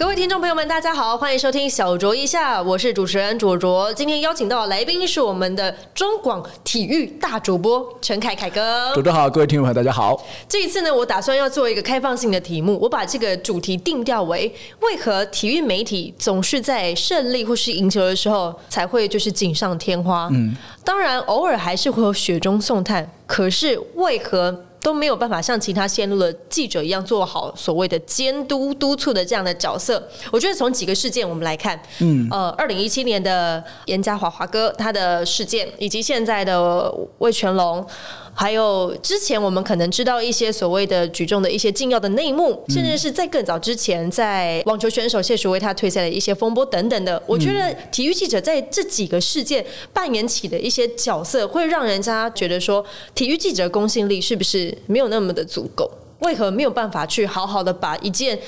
各位听众朋友们，大家好，欢迎收听小卓一下，我是主持人卓卓。今天邀请到的来宾是我们的中广体育大主播陈凯凯哥。主持好，各位听众朋友，大家好。这一次呢，我打算要做一个开放性的题目，我把这个主题定调为：为何体育媒体总是在胜利或是赢球的时候才会就是锦上添花？嗯，当然偶尔还是会有雪中送炭，可是为何？都没有办法像其他线路的记者一样做好所谓的监督督促的这样的角色。我觉得从几个事件我们来看，嗯，呃，二零一七年的严家华华哥他的事件，以及现在的魏全龙。还有之前我们可能知道一些所谓的举重的一些禁药的内幕，甚至是在更早之前，在网球选手谢淑薇她退赛的一些风波等等的。我觉得体育记者在这几个事件扮演起的一些角色，会让人家觉得说，体育记者公信力是不是没有那么的足够？为何没有办法去好好的把一件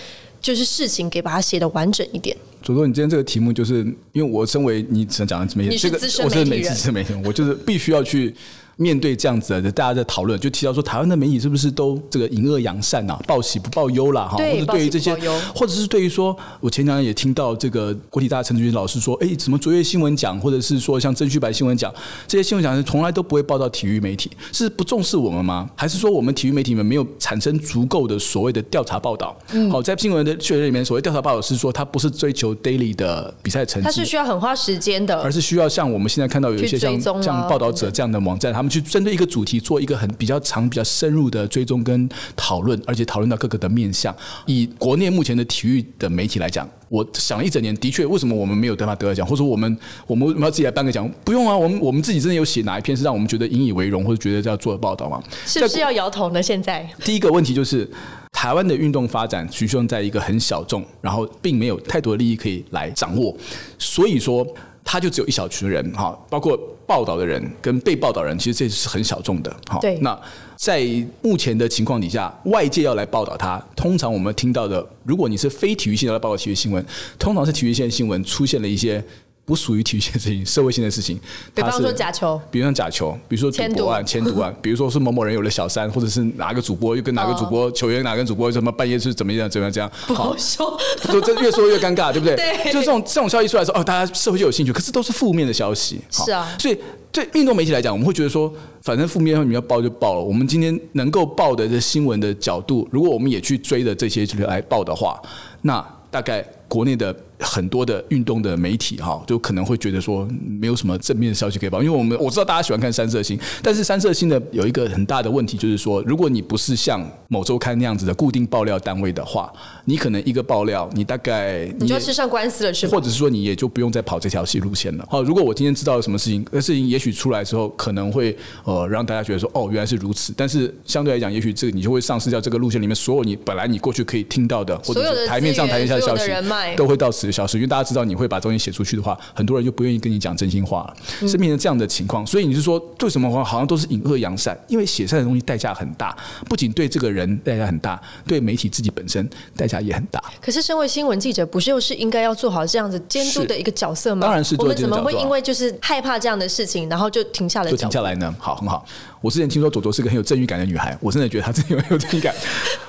就是事情给把它写的完整一点？左左，你今天这个题目就是因为我身为你只能讲的媒体，这个我是媒体资深媒体，我就是必须要去。面对这样子的大家在讨论，就提到说台湾的媒体是不是都这个隐恶扬善啊，报喜不报忧啦？哈，或者对于这些，或者是对于说，我前两天也听到这个国体大陈志军老师说，哎，什么卓越新闻奖，或者是说像曾旭白新闻奖这些新闻奖是从来都不会报道体育媒体，是不重视我们吗？还是说我们体育媒体们没有产生足够的所谓的调查报道？好，在新闻的确认里面，所谓调查报道是说，它不是追求 daily 的比赛成绩，它是需要很花时间的，而是需要像我们现在看到有一些像像报道者这样的网站，他们去针对一个主。题做一个很比较长、比较深入的追踪跟讨论，而且讨论到各个的面向。以国内目前的体育的媒体来讲，我想了一整年，的确，为什么我们没有得法得奖，或者说我们我们要自己来颁个奖？不用啊，我们我们自己真的有写哪一篇是让我们觉得引以为荣，或者觉得要做的报道吗？是不是要摇头呢？现在第一个问题就是，台湾的运动发展局限在一个很小众，然后并没有太多的利益可以来掌握，所以说。他就只有一小群人哈，包括报道的人跟被报道人，其实这是很小众的哈。对。那在目前的情况底下，外界要来报道他，通常我们听到的，如果你是非体育性要来报道体育新闻，通常是体育线新闻出现了一些。不属于体育性的事情，社会性的事情。比方说假球，比如说假球，比如说赌博案、签赌案，比如说是某某人有了小三，或者是哪个主播又跟哪个主播球员哪个主播什么半夜是怎么样怎么样这样。不好说，就这越说越尴尬，对不对？对。就这种这种消息出来说，哦，大家社会就有兴趣，可是都是负面的消息。是啊。所以对运动媒体来讲，我们会觉得说，反正负面你要报就报了。我们今天能够报的这新闻的角度，如果我们也去追的这些来报的话，那大概国内的。很多的运动的媒体哈，就可能会觉得说没有什么正面的消息可以报，因为我们我知道大家喜欢看三色星，但是三色星的有一个很大的问题，就是说如果你不是像某周刊那样子的固定爆料单位的话，你可能一个爆料，你大概你就要吃上官司了，是或者是说你也就不用再跑这条戏路线了。好，如果我今天知道了什么事情，那事情也许出来之后，可能会呃让大家觉得说哦原来是如此，但是相对来讲，也许这个你就会丧失掉这个路线里面所有你本来你过去可以听到的，或者是台面上台面下的消息，都会到此消失，因为大家知道你。会把东西写出去的话，很多人就不愿意跟你讲真心话了，是变成这样的情况。所以你是说，为什么话好像都是隐恶扬善？因为写善的东西代价很大，不仅对这个人代价很大，对媒体自己本身代价也很大。可是，身为新闻记者，不是又是应该要做好这样子监督的一个角色吗？当然是。我们怎么会因为就是害怕这样的事情，然后就停下来？就停下来呢？好，很好。我之前听说朵朵是个很有正义感的女孩，我真的觉得她真的很有正义感。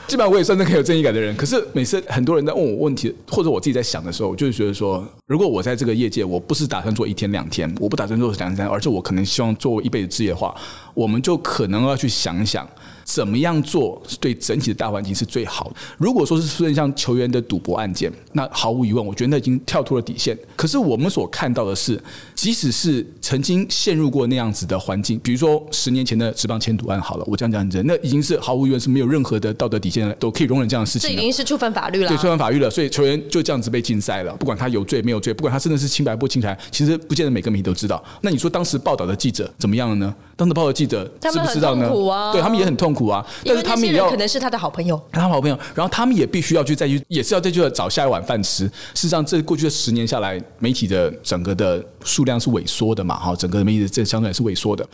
基本上我也算是很有正义感的人。可是每次很多人在问我问题，或者我自己在想的时候，我就是觉得说。如果我在这个业界，我不是打算做一天两天，我不打算做两天，而是我可能希望做一辈子职业化，我们就可能要去想想。怎么样做是对整体的大环境是最好的？如果说是出现像球员的赌博案件，那毫无疑问，我觉得那已经跳脱了底线。可是我们所看到的是，即使是曾经陷入过那样子的环境，比如说十年前的职棒签赌案，好了，我这样讲真，那已经是毫无疑问是没有任何的道德底线都可以容忍这样的事情。这已经是触犯法律了，对，触犯法律了。所以球员就这样子被禁赛了，不管他有罪没有罪，不管他真的是清白不清白，其实不见得每个媒体都知道。那你说当时报道的记者怎么样了呢？当时报的记者知不知道呢？对他们也很痛苦啊，但是他们也要可能是他的好朋友，他好朋友，然后他们也必须要去再去，也是要再去找下一碗饭吃。事实上，这过去的十年下来，媒体的整个的数量是萎缩的嘛？哈，整个媒体这相对是萎缩的。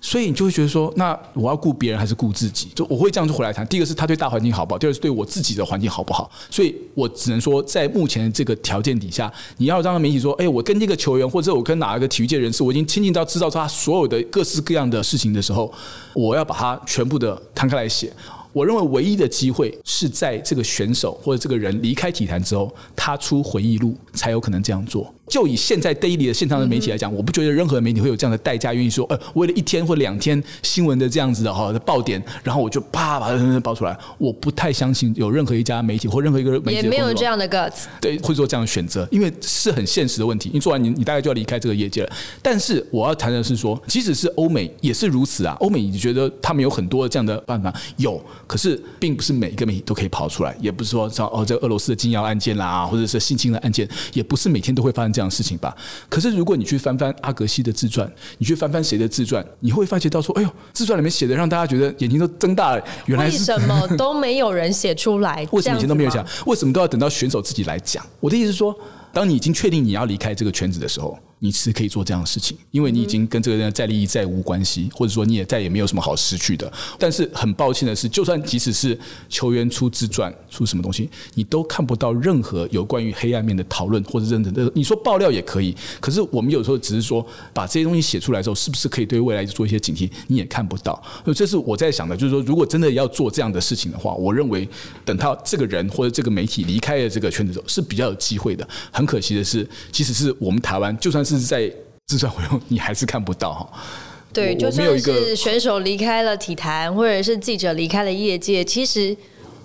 所以你就会觉得说，那我要顾别人还是顾自己？就我会这样就回来谈。第一个是他对大环境好不好，第二是对我自己的环境好不好。所以我只能说，在目前这个条件底下，你要让媒体说，哎，我跟这个球员或者我跟哪一个体育界人士，我已经亲近到知道他所有的各式各样的事情的时候，我要把它全部的摊开来写。我认为唯一的机会是在这个选手或者这个人离开体坛之后，他出回忆录才有可能这样做。就以现在 daily 的现场的媒体来讲，我不觉得任何媒体会有这样的代价，愿意说，呃，为了一天或两天新闻的这样子的哈的爆点，然后我就啪把它爆出来。我不太相信有任何一家媒体或任何一个媒体也没有这样的 guts，对，会做这样的选择，因为是很现实的问题。你做完，你你大概就要离开这个业界了。但是我要谈的是说，即使是欧美也是如此啊。欧美你觉得他们有很多这样的办法，有，可是并不是每一个媒体都可以跑出来，也不是说像哦，这俄罗斯的禁药案件啦，或者是性侵的案件，也不是每天都会发生这样的事情吧。可是如果你去翻翻阿格西的自传，你去翻翻谁的自传，你会发觉到说，哎呦，自传里面写的让大家觉得眼睛都睁大了。原来为什么都没有人写出来？为什么以前都没有讲？讲？为什么都要等到选手自己来讲？我的意思是说，当你已经确定你要离开这个圈子的时候。你是可以做这样的事情，因为你已经跟这个人再利益再无关系，或者说你也再也没有什么好失去的。但是很抱歉的是，就算即使是球员出自传出什么东西，你都看不到任何有关于黑暗面的讨论或者认真的。你说爆料也可以，可是我们有时候只是说把这些东西写出来之后，是不是可以对未来做一些警惕？你也看不到。所以这是我在想的，就是说，如果真的要做这样的事情的话，我认为等他这个人或者这个媒体离开了这个圈子之后，是比较有机会的。很可惜的是，即使是我们台湾，就算是在自传回用，你还是看不到哈。对，就算是选手离开了体坛，或者是记者离开了业界，其实。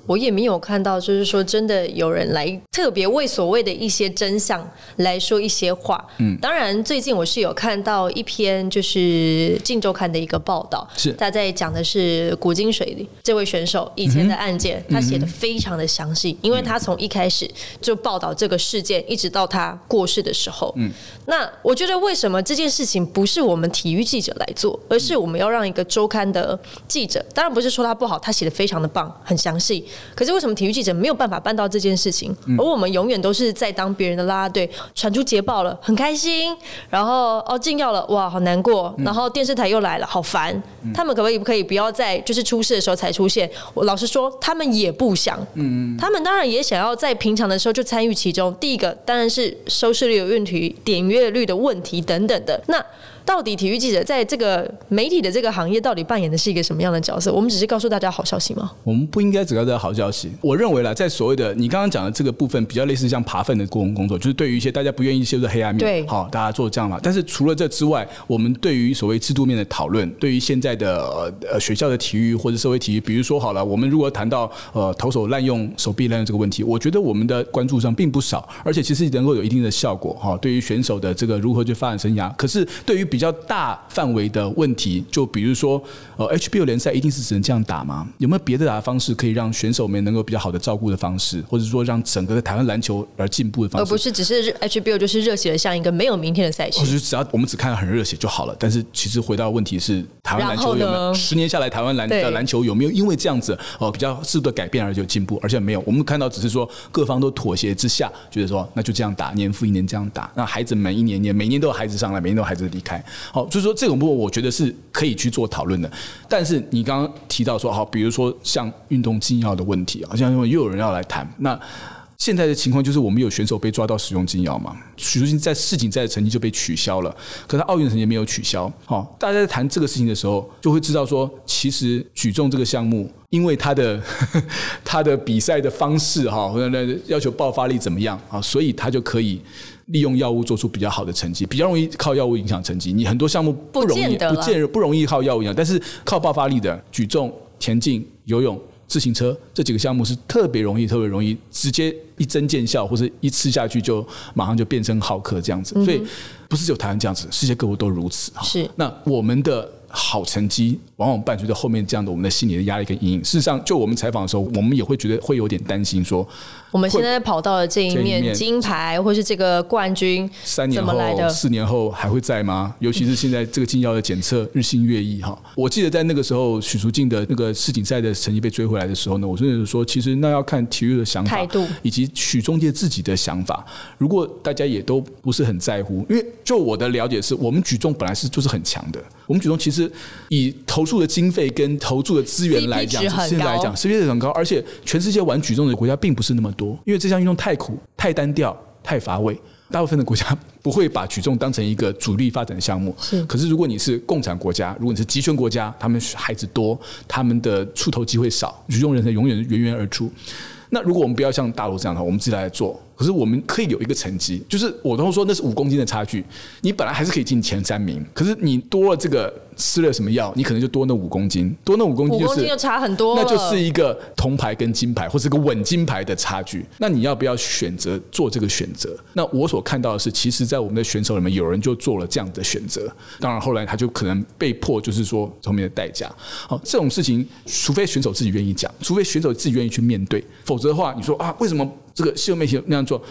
我也没有看到，就是说真的有人来特别为所谓的一些真相来说一些话。嗯，当然最近我是有看到一篇就是《镜周刊》的一个报道，是他在讲的是古金水这位选手以前的案件，他写的非常的详细，因为他从一开始就报道这个事件，一直到他过世的时候。嗯，那我觉得为什么这件事情不是我们体育记者来做，而是我们要让一个周刊的记者，当然不是说他不好，他写的非常的棒，很详细。可是为什么体育记者没有办法办到这件事情？而我们永远都是在当别人的啦啦队，传出捷报了，很开心，然后哦禁药了，哇，好难过，然后电视台又来了，好烦。他们可不可以不可以不要在就是出事的时候才出现？我老实说，他们也不想，他们当然也想要在平常的时候就参与其中。第一个当然是收视率有问题、点阅率的问题等等的。那到底体育记者在这个媒体的这个行业到底扮演的是一个什么样的角色？我们只是告诉大家好消息吗？我们不应该只告诉大家好消息。我认为啦，在所谓的你刚刚讲的这个部分，比较类似像爬粪的工工作，就是对于一些大家不愿意接受黑暗面，对，好，大家做这样嘛。但是除了这之外，我们对于所谓制度面的讨论，对于现在的呃学校的体育或者社会体育，比如说好了，我们如果谈到呃投手滥用手臂滥用这个问题，我觉得我们的关注上并不少，而且其实能够有一定的效果哈。对于选手的这个如何去发展生涯，可是对于比较大。范围的问题，就比如说，呃，HBO 联赛一定是只能这样打吗？有没有别的打方式可以让选手们能够比较好的照顾的方式，或者说让整个的台湾篮球而进步的方式？而不是只是 HBO 就是热血的像一个没有明天的赛事，或者只要我们只看到很热血就好了。但是其实回到问题是，台湾篮球有没有十年下来，台湾篮的篮球有没有因为这样子哦比较适度的改变而有进步？而且没有，我们看到只是说各方都妥协之下，觉得说那就这样打，年复一年这样打，那孩子们一年年每年都有孩子上来，每年都有孩子离开，好，就是说。这种部分我觉得是可以去做讨论的，但是你刚刚提到说，好，比如说像运动禁药的问题，好像又有人要来谈。那现在的情况就是，我们有选手被抓到使用禁药嘛？许淑净在世锦赛的成绩就被取消了，可是奥运成绩没有取消。好，大家在谈这个事情的时候，就会知道说，其实举重这个项目，因为他的 他的比赛的方式哈，或者要求爆发力怎么样啊，所以他就可以。利用药物做出比较好的成绩，比较容易靠药物影响成绩。你很多项目不容易，不见不容易靠药物影响，但是靠爆发力的举重、田径、游泳、自行车这几个项目是特别容易、特别容易直接一针见效，或者一吃下去就马上就变成好客这样子。所以不是只有台湾这样子，世界各国都如此。是那我们的。好成绩往往伴随着后面这样的我们的心理的压力跟阴影。事实上，就我们采访的时候，我们也会觉得会有点担心，说我们现在跑到了这一面面金牌，或是这个冠军，三年后、怎么来的？四年后还会在吗？尤其是现在这个禁药的检测日新月异哈。我记得在那个时候，许淑静的那个世锦赛的成绩被追回来的时候呢，我真的是说，其实那要看体育的想法态度以及许中介自己的想法。如果大家也都不是很在乎，因为就我的了解是，我们举重本来是就是很强的。我们举重其实以投注的经费跟投注的资源来讲现在来讲 CP 值很高，而且全世界玩举重的国家并不是那么多，因为这项运动太苦、太单调、太乏味。大部分的国家 不会把举重当成一个主力发展项目。是可是如果你是共产国家，如果你是集权国家，他们孩子多，他们的出头机会少，举重人才永远源源而出。那如果我们不要像大陆这样的话，我们自己来做，可是我们可以有一个成绩，就是我都说那是五公斤的差距，你本来还是可以进前三名，可是你多了这个吃了什么药，你可能就多那五公斤，多那五公斤就是五公斤就差很多，那就是一个铜牌跟金牌，或是个稳金牌的差距。那你要不要选择做这个选择？那我所看到的是，其实，在我们的选手里面，有人就做了这样的选择。当然，后来他就可能被迫，就是说后面的代价。好，这种事情，除非选手自己愿意讲，除非选手自己愿意去面对，否则的话，你说啊，为什么这个新闻媒体那样做？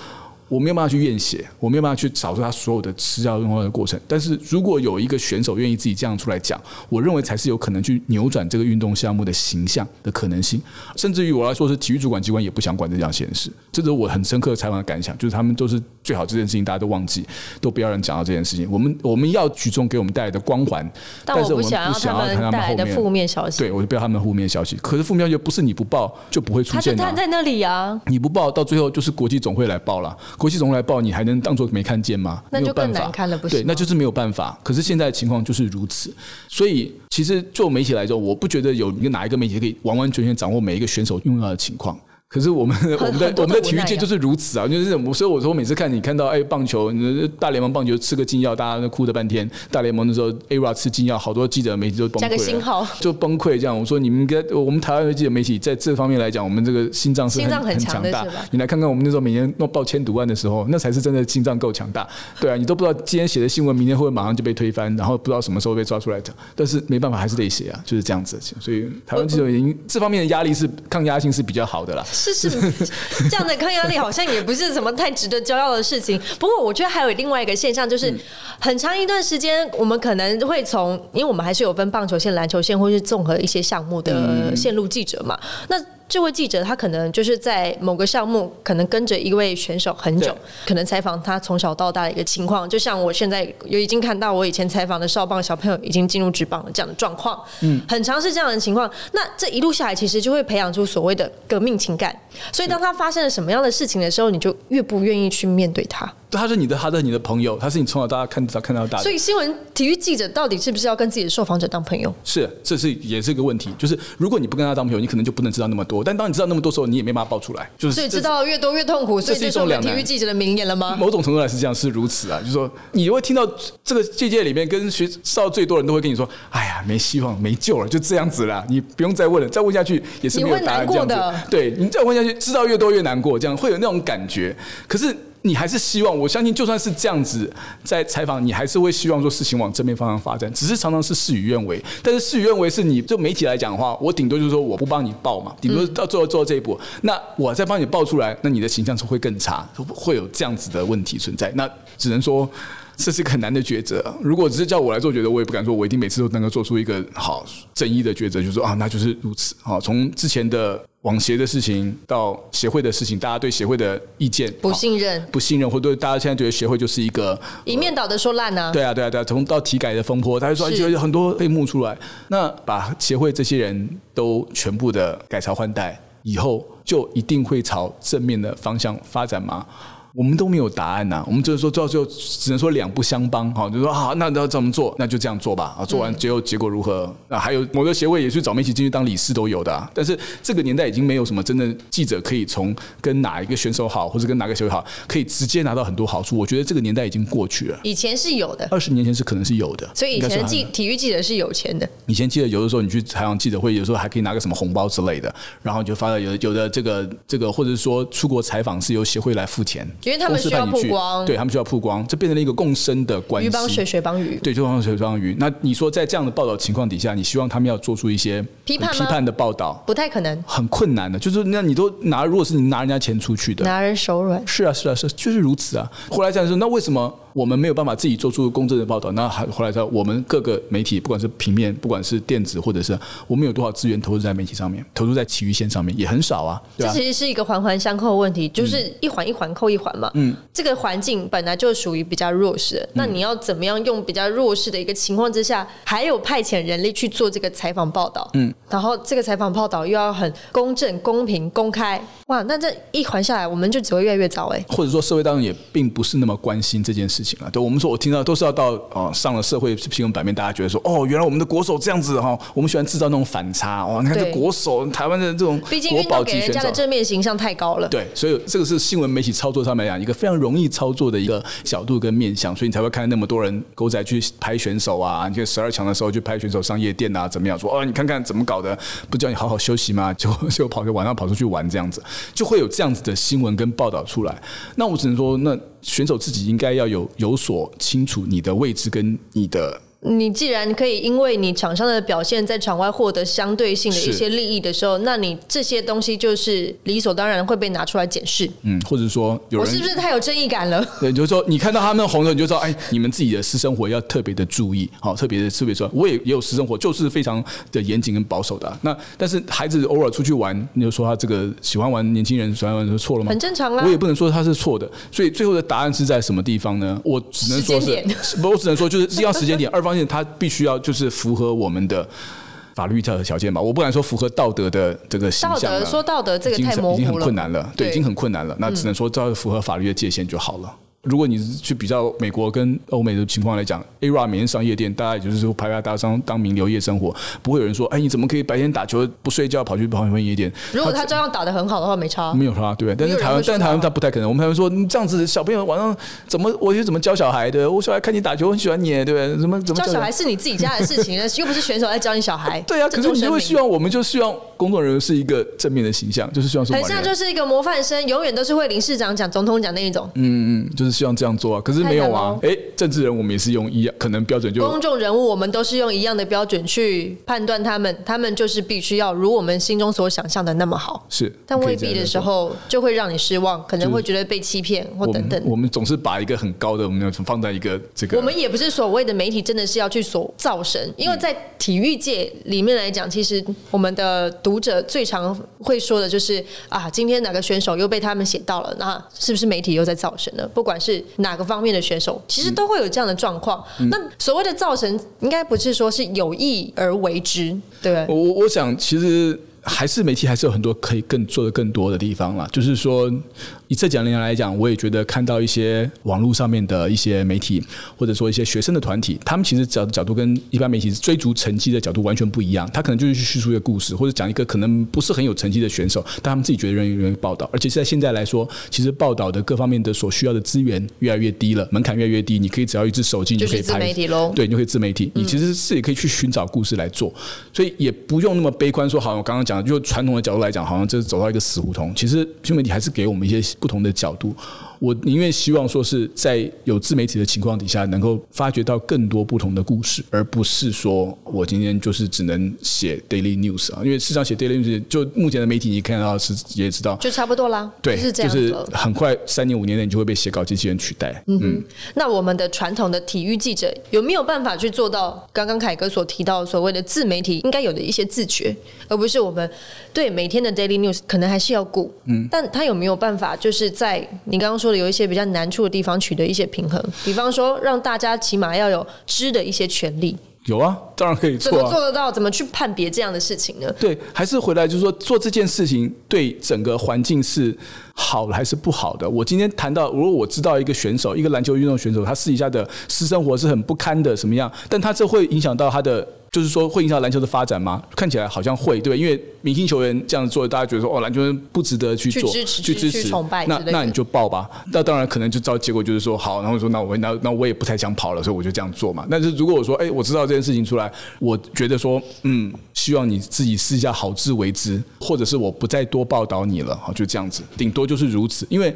我没有办法去验血，我没有办法去找出他所有的吃药用药的过程。但是如果有一个选手愿意自己这样出来讲，我认为才是有可能去扭转这个运动项目的形象的可能性。甚至于我来说，是体育主管机关也不想管这项闲事。这是我很深刻采访的感想，就是他们都是最好这件事情大家都忘记，都不要人讲到这件事情。我们我们要举重给我们带来的光环，但我是我们不想要他们带来的负面消息。对，我就不要他们的负面消息。可是负面消息不是你不报就不会出他就现的、啊。站在那里啊，你不报，到最后就是国际总会来报了。国际总会来报，你还能当做没看见吗？那就更难看了不是对，那就是没有办法。可是现在的情况就是如此，所以其实做媒体来说，我不觉得有一个哪一个媒体可以完完全全掌握每一个选手用药的情况。可是我们 我们的我们的体育界就是如此啊，就是我所以我说每次看你看到哎棒球，你大联盟棒球吃个禁药，大家都哭了半天。大联盟的时候 A 吃禁药，好多记者媒体都崩溃加，个星号就崩溃这样。我说你们应该，我们台湾的记者媒体在这方面来讲，我们这个心脏是心脏很很强大。你来看看我们那时候每年弄报千读案的时候，那才是真的心脏够强大。对啊，你都不知道今天写的新闻，明天会不会马上就被推翻，然后不知道什么时候被抓出来的。但是没办法，还是得写啊，就是这样子。所以台湾记者已经这方面的压力是抗压性是比较好的啦。是是，这样的抗压力好像也不是什么太值得骄傲的事情。不过我觉得还有另外一个现象，就是很长一段时间，我们可能会从，因为我们还是有分棒球线、篮球线，或是综合一些项目的线路记者嘛。那这位记者他可能就是在某个项目，可能跟着一位选手很久，可能采访他从小到大的一个情况。就像我现在有已经看到我以前采访的少棒小朋友已经进入职棒了这样的状况，嗯，很长是这样的情况。那这一路下来，其实就会培养出所谓的革命情感。所以当他发生了什么样的事情的时候，你就越不愿意去面对他。他是你的，他是你的朋友，他是你从小到大看到看到大的所。以新闻体育记者到底是不是要跟自己的受访者当朋友？是，这是也是一个问题，就是如果你不跟他当朋友，你可能就不能知道那么多。但当你知道那么多时候，你也没办法爆出来。就是所以知道越多越痛苦，所以这是我们体育记者的名言了吗？某种程度来是这样，是如此啊，就是说你会听到这个界界里面跟学到最多人都会跟你说，哎呀，没希望，没救了，就这样子啦，你不用再问了，再问下去也是没有答案这样你会难过子。对你再问下去，知道越多越难过，这样会有那种感觉。可是。你还是希望，我相信就算是这样子，在采访你还是会希望说事情往正面方向发展，只是常常是事与愿违。但是事与愿违是你就媒体来讲的话，我顶多就是说我不帮你报嘛，顶多到最后做到这一步，那我再帮你报出来，那你的形象是会更差，会有这样子的问题存在。那只能说。这是很难的抉择。如果只是叫我来做抉择，我也不敢说我一定每次都能够做出一个好正义的抉择，就是说啊，那就是如此。好，从之前的网协的事情到协会的事情，大家对协会的意见不信任，不信任，或者对大家现在觉得协会就是一个一面倒的说烂呢、对啊，对啊，对啊，从到体改的风波，他就说是就有很多被幕出来，那把协会这些人都全部的改朝换代以后，就一定会朝正面的方向发展吗？我们都没有答案呐、我们就是说到最后只能说两不相帮，哈，就说好，那要怎么做？那就这样做吧，啊，做完最后结果如何？啊，还有某个协会也去找媒体进去当理事都有的、啊，但是这个年代已经没有什么真的记者可以从跟哪一个选手好，或者跟哪个协会好，可以直接拿到很多好处。我觉得这个年代已经过去了。以前是有的，二十年前是可能是有的，所以以前记体育记者是有钱的。以前记得有的时候你去采访记者会，有时候还可以拿个什么红包之类的，然后你就发到有的有的这个这个，或者是说出国采访是由协会来付钱因为他们需要曝光，对他们需要曝光，这变成了一个共生的关系。鱼帮水，水帮鱼。对，就帮水帮鱼。那你说在这样的报道情况底下，你希望他们要做出一些批判批判的报道，不太可能很困难的。就是那你都拿，如果是你拿人家钱出去的，拿人手软。是啊，是啊，是啊就是如此啊。后来这样说，那为什么我们没有办法自己做出公正的报道？那还后来说，我们各个媒体，不管是平面，不管是电子，或者是我们有多少资源投入在媒体上面，投入在体育线上面也很少啊，这其实是一个环环相扣的问题，就是一环一环扣一环嘛。嗯，这个环境本来就属于比较弱势的，那你要怎么样用比较弱势的一个情况之下，还有派遣人力去做这个采访报道？嗯，然后这个采访报道又要很公正、公平、公开，哇，那这一环下来，我们就只会越来越糟哎、或者说社会当中也并不是那么关心这件事对我们说，我听到都是要到哦、上了社会新闻版面，大家觉得说哦，原来我们的国手这样子哈、我们喜欢制造那种反差哦。你看这国手，台湾的这种毕竟国宝级选手，家的正面形象太高了。对，所以这个是新闻媒体操作上面来讲一个非常容易操作的一个角度跟面向，所以你才会看那么多人狗仔去拍选手啊，你看十二强的时候去拍选手上夜店啊，怎么样？说哦，你看看怎么搞的，不叫你好好休息吗？就就跑去晚上跑出去玩这样子，就会有这样子的新闻跟报道出来。那我只能说，那选手自己应该要有有所清楚你的位置跟你的你既然可以因为你场上的表现在场外获得相对性的一些利益的时候，那你这些东西就是理所当然会被拿出来检视。嗯，或者说有人我是不是太有正义感了？对，就是说你看到他们红了，你就知道，哎，你们自己的私生活要特别的注意，好，特别的特别说，我也也有私生活，就是非常的严谨跟保守的啊、那但是孩子偶尔出去玩，你就说他这个喜欢玩，年轻人喜欢玩，是错了吗？很正常啊我也不能说他是错的，所以最后的答案是在什么地方呢？我只能说时间点是，不，我只能说就是要时间点，二方面他必须要就是符合我们的。法律条条件吧，我不敢说符合道德的这个形道象道德说道德这个太模是已经很，困难了，对，对已经很困难了。那只能说照符合法律的界限就好了。如果你是去比较美国跟欧美的情况来讲，ARA 每天上夜店，大家也就是说拍拍大商当名流夜生活，不会有人说，哎，你怎么可以白天打球不睡觉跑去跑去夜店？如果他照样打的很好的话，没差。没有差，对不对？但是台湾，但是台湾他他不太可能。我们台湾说，你这样子小朋友晚上怎么，我就怎么教小孩的？我小孩看你打球很喜欢你，对不对？怎么怎么 教小孩是你自己家的事情呢，又不是选手在教你小孩。对啊，可是你就会希望。我们就希望工作人员是一个正面的形象，就是希望说很像就是一个模范生，永远都是会林市长讲、总统讲那一种。嗯嗯，就是希望这样做啊。可是没有啊太，哎，政治人我们也是用一样，可能标准就公众人物，我们都是用一样的标准去判断他们，他们就是必须要如我们心中所想象的那么好。是，但未必的时。候就会让你失望，可能会觉得被欺骗或等等们。我们总是把一个很高的，我们要放在一个这个，我们也不是所谓的媒体，真的是要去所造神，因为在体育界里面来讲，其实我们的读者最常会说的就是啊，今天哪个选手又被他们写到了，那是不是媒体又在造神了？不管是哪个方面的选手，其实都会有这样的状况。那所谓的造成，应该不是说是有意而为之，对我我想其实。还是媒体还是有很多可以更做的更多的地方啦。就是说，以这几年来讲，我也觉得看到一些网络上面的一些媒体，或者说一些学生的团体，他们其实角角度跟一般媒体追逐成绩的角度完全不一样。他可能就是去叙述一个故事，或者讲一个可能不是很有成绩的选手，但他们自己觉得愿意愿意报道。而且在现在来说，其实报道的各方面的所需要的资源越来越低了，门槛越来越低，你可以只要一只手机，你就可以就是自拍媒体喽。对，你就可以自媒体，嗯你其实是也可以去寻找故事来做，所以也不用那么悲观，说好像我刚刚讲的，就传统的角度来讲，好像这是走到一个死胡同。其实新媒体还是给我们一些不同的角度。我宁愿希望说是在有自媒体的情况底下，能够发掘到更多不同的故事，而不是说我今天就是只能写 daily news 啊，因为事实上写 daily news 就目前的媒体你看到是也知道，就差不多啦，对，就是。很快三年五年内你就会被写稿机器人取代。嗯嗯，那我们的传统的体育记者有没有办法去做到刚刚凯哥所提到所谓的自媒体应该有的一些自觉，而不是我们对每天的 daily news 可能还是要顾，嗯，但他有没有办法就是在你刚刚说的有一些比较难处的地方取得一些平衡，比方说让大家起码要有知的一些权利，有啊，当然可以怎做啊。么做得到？怎么去判别这样的事情呢？对，还是回来就是说，做这件事情对整个环境是好的还是不好的？我今天谈到，如果我知道一个选手，一个篮球运动选手，他私底下的私生活是很不堪的，什么样？但他这会影响到他的。就是说会影响篮球的发展吗？看起来好像会，对，因为明星球员这样做，大家觉得说哦，篮球员不值得去做，去支持去支持，崇拜那那你就报吧。那当然可能就照结果就是说好，然后说那我那那我也不太想跑了，所以我就这样做嘛。但是如果我说哎，我知道这件事情出来，我觉得说嗯，希望你自己试一下好自为之，或者是我不再多报道你了，好就这样子，顶多就是如此，因为。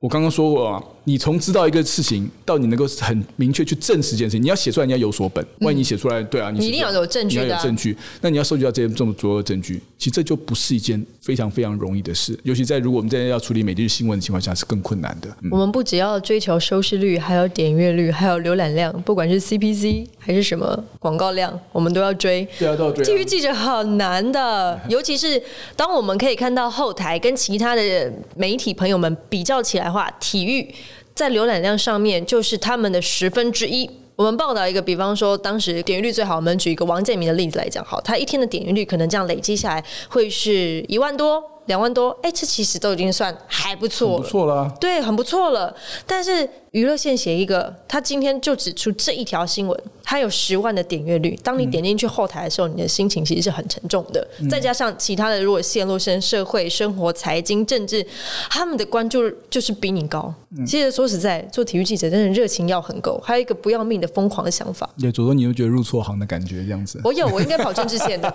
我刚刚说过啊，你从知道一个事情到你能够很明确去证实这件事情，你要写出来，你要有所本。万一你写出来，对啊，你一定要有证据，你要有证据。那你要收集到这些这么足够的证据，其实这就不是一件非常非常容易的事。尤其在如果我们在要处理每日新闻的情况下，是更困难的。我们不只要追求收视率，还有点阅率，还有浏览量，不管是 CPC 还是什么广告量，我们都要追。对啊，都要追。体育记者很难的，尤其是当我们可以看到后台跟其他的媒体朋友们比较起来。话体育在浏览量上面就是他们的十分之一。我们报道一个，比方说当时点击率最好，我们举一个王建民的例子来讲，好，他一天的点击率可能这样累积下来会是一万多、两万多，哎，这其实都已经算还不错，不错了，对，很不错了。但是娱乐线写一个，他今天就指出这一条新闻。它有十万的点阅率，当你点进去后台的时候，你的心情其实是很沉重的。再加上其他的，如果陷入生社会、生活、财经、政治，他们的关注就是比你高。其实说实在，做体育记者真的热情要很够，还有一个不要命的疯狂的想法。对，左左，你又觉得入错行的感觉这样子？我有，我应该跑政治线的。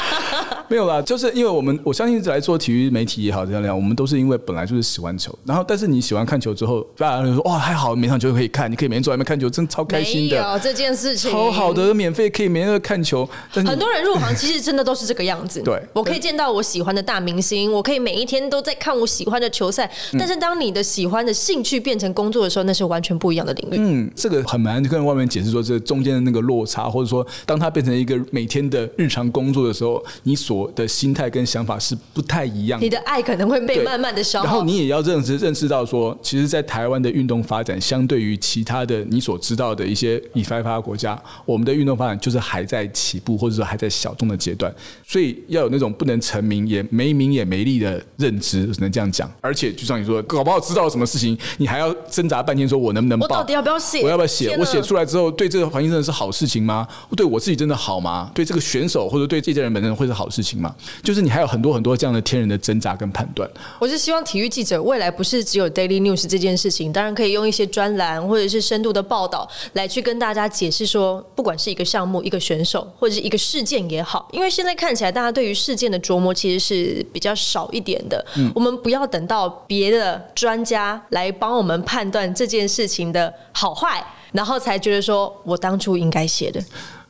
没有啦，就是因为我们我相信来做体育媒体也好，这样样，我们都是因为本来就是喜欢球，然后但是你喜欢看球之后，大家就说哇，还好每场球都可以看，你可以每天坐外面看球，真超开心的。这件事情。超好的，免费可以每天看球。很多人入行其实真的都是这个样子。对，我可以见到我喜欢的大明星，我可以每一天都在看我喜欢的球赛。但是当你的喜欢的兴趣变成工作的时候，那是完全不一样的领域。嗯，这个很难跟外面解释说这中间的那个落差，或者说当它变成一个每天的日常工作的时候，你所的心态跟想法是不太一样的。你的爱可能会被慢慢的消耗。然后你也要认识认识到说，其实，在台湾的运动发展，相对于其他的你所知道的一些已开发国家，我们的。运动发展就是还在起步，或者说还在小众的阶段，所以要有那种不能成名也没名也没利的认知，只能这样讲。而且就像你说，搞不好知道什么事情，你还要挣扎半天，说我能不能报？我到底要不要写？我要不要写？我写出来之后，对这个环境真的是好事情吗？对我自己真的好吗？对这个选手或者对这些人本身会是好事情吗？就是你还有很多很多这样的天人的挣扎跟判断。我是希望体育记者未来不是只有 daily news 这件事情，当然可以用一些专栏或者是深度的报道来去跟大家解释说，不管是。一个项目、一个选手或者是一个事件也好，因为现在看起来大家对于事件的琢磨其实是比较少一点的。嗯，我们不要等到别的专家来帮我们判断这件事情的好坏，然后才觉得说我当初应该写的。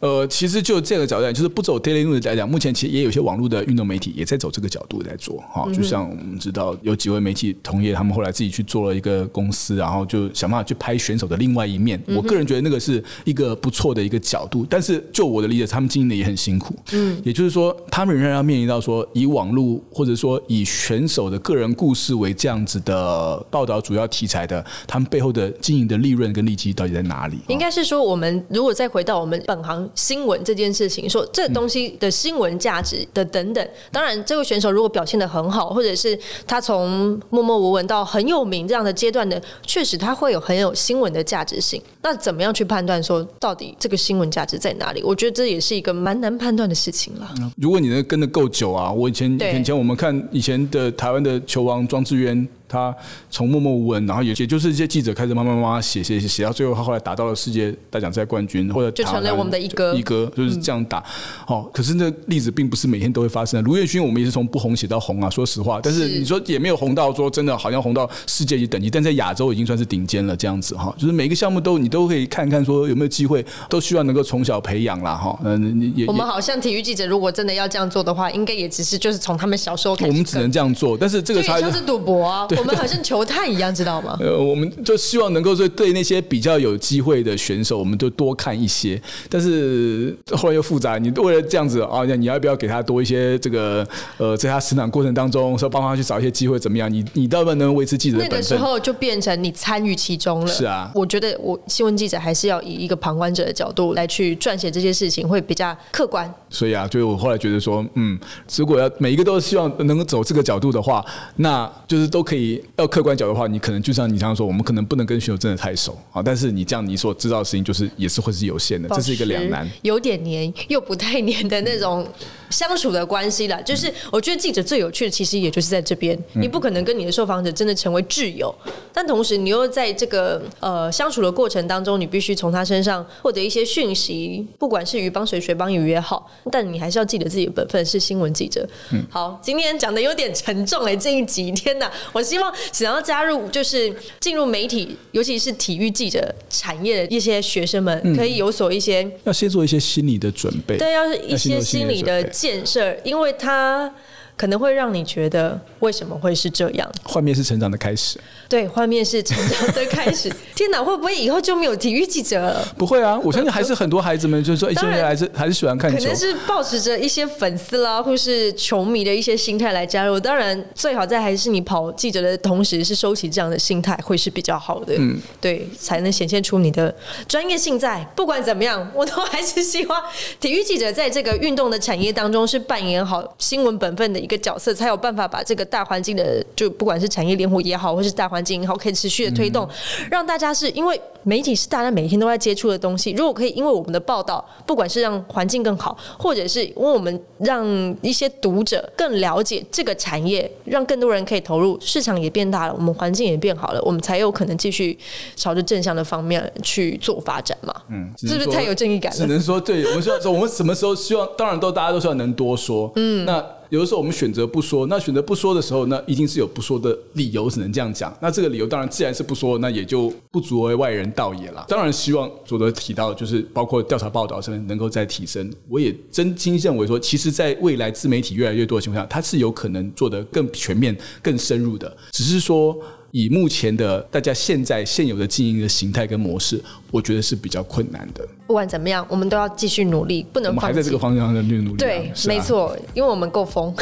呃，其实就这个角度，就是不走 daily news 来讲，目前其实也有些网络的运动媒体也在走这个角度在做哈。就像我们知道有几位媒体同业，他们后来自己去做了一个公司，然后就想办法去拍选手的另外一面。我个人觉得那个是一个不错的一个角度，但是就我的理解，他们经营的也很辛苦。嗯，也就是说，他们仍然要面临到说，以网络或者说以选手的个人故事为这样子的报道主要题材的，他们背后的经营的利润跟利基到底在哪里？应该是说，我们如果再回到我们本行。新闻这件事情，说这东西的新闻价值的等等，当然，这位选手如果表现的很好，或者是他从默默无闻到很有名这样的阶段的，确实他会有很有新闻的价值性。那怎么样去判断说到底这个新闻价值在哪里？我觉得这也是一个蛮难判断的事情了。如果你能跟的够久啊，我以前以前我们看以前的台湾的球王庄智渊。他从默默无闻，然后也也就是一些记者开始慢慢慢慢写写写写到最后，他后来达到了世界大奖赛冠军，或者就成了我们的一哥一哥，就是这样打。哦，可是那例子并不是每天都会发生。卢彦勋我们也是从不红写到红啊，说实话，但是你说也没有红到说真的好像红到世界级等级，但在亚洲已经算是顶尖了这样子哈。就是每个项目都你都可以看看说有没有机会，都需要能够从小培养啦哈。嗯，也我们好像体育记者如果真的要这样做的话，应该也只是就是从他们小时候开始，我们只能这样做。但是这个差就是赌博啊。我们好像球探一样，知道吗？呃，我们就希望能够说对那些比较有机会的选手，我们就多看一些。但是后来又复杂，你为了这样子啊，你要不要给他多一些这个呃，在他成长过程当中，说帮他去找一些机会怎么样？你你到底能维持记者的本分？那个时候就变成你参与其中了。是啊，我觉得我新闻记者还是要以一个旁观者的角度来去撰写这些事情，会比较客观。所以啊，就我后来觉得说，嗯，如果要每一个都希望能够走这个角度的话，那就是都可以要。客观角的话，你可能就像你刚刚说，我们可能不能跟选手真的太熟啊。但是你这样你所知道的事情，就是也是会是有限的，这是一个两难，有点黏又不太黏的那种相处的关系了。就是我觉得记者最有趣的，其实也就是在这边，你不可能跟你的受访者真的成为挚友，但同时你又在这个呃相处的过程当中，你必须从他身上获得一些讯息，不管是鱼帮水，水帮鱼也好，但你还是要记得自己的本分是新闻记者。好，今天讲的有点沉重哎，这一集天哪，我希希望想要加入就是进入媒体，尤其是体育记者产业的一些学生们，可以有所一些要先做一些心理的准备，对，要是一些心理的建设，因为他。可能会让你觉得为什么会是这样？幻灭是成长的开始。对，幻灭是成长的开始。天哪，会不会以后就没有体育记者了？不会啊，我相信还是很多孩子们，就是说，一些人还是还是喜欢看球。可能是抱持着一些粉丝啦，或是球迷的一些心态来加入。当然，最好在还是你跑记者的同时，是收起这样的心态，会是比较好的。嗯，对，才能显现出你的专业性在。不管怎么样，我都还是希望体育记者在这个运动的产业当中是扮演好新闻本分的。一个角色才有办法把这个大环境的，就不管是产业联合也好，或是大环境也好，可以持续的推动，让大家是因为。媒体是大家每天都在接触的东西。如果可以，因为我们的报道，不管是让环境更好，或者是因为我们让一些读者更了解这个产业，让更多人可以投入，市场也变大了，我们环境也变好了，我们才有可能继续朝着正向的方面去做发展嘛。嗯，是不是太有正义感了？只能说，对，我们说，我们什么时候希望？当然都大家都希望能多说。嗯，那有的时候我们选择不说，那选择不说的时候，那一定是有不说的理由，只能这样讲。那这个理由当然自然是不说，那也就不足为外人。道也了，当然希望佐德提到，就是包括调查报道上面能够再提升。我也真心认为说，其实，在未来自媒体越来越多的情况下，它是有可能做得更全面、更深入的。只是说，以目前的大家现在现有的经营的形态跟模式。我觉得是比较困难的。不管怎么样，我们都要继续努力，不能我们。还在这个方向上去努力。对，没错，因为我们够疯。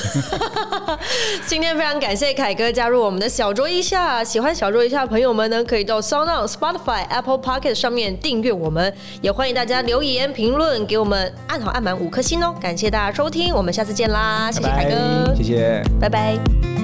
今天非常感谢凯哥加入我们的小桌一下。喜欢小桌一下的朋友们呢，可以到 Sound Spotify、Apple Pocket 上面订阅我们，也欢迎大家留言评论，给我们按好按满五颗星哦。感谢大家收听，我们下次见啦！谢谢凯哥，谢谢，拜拜。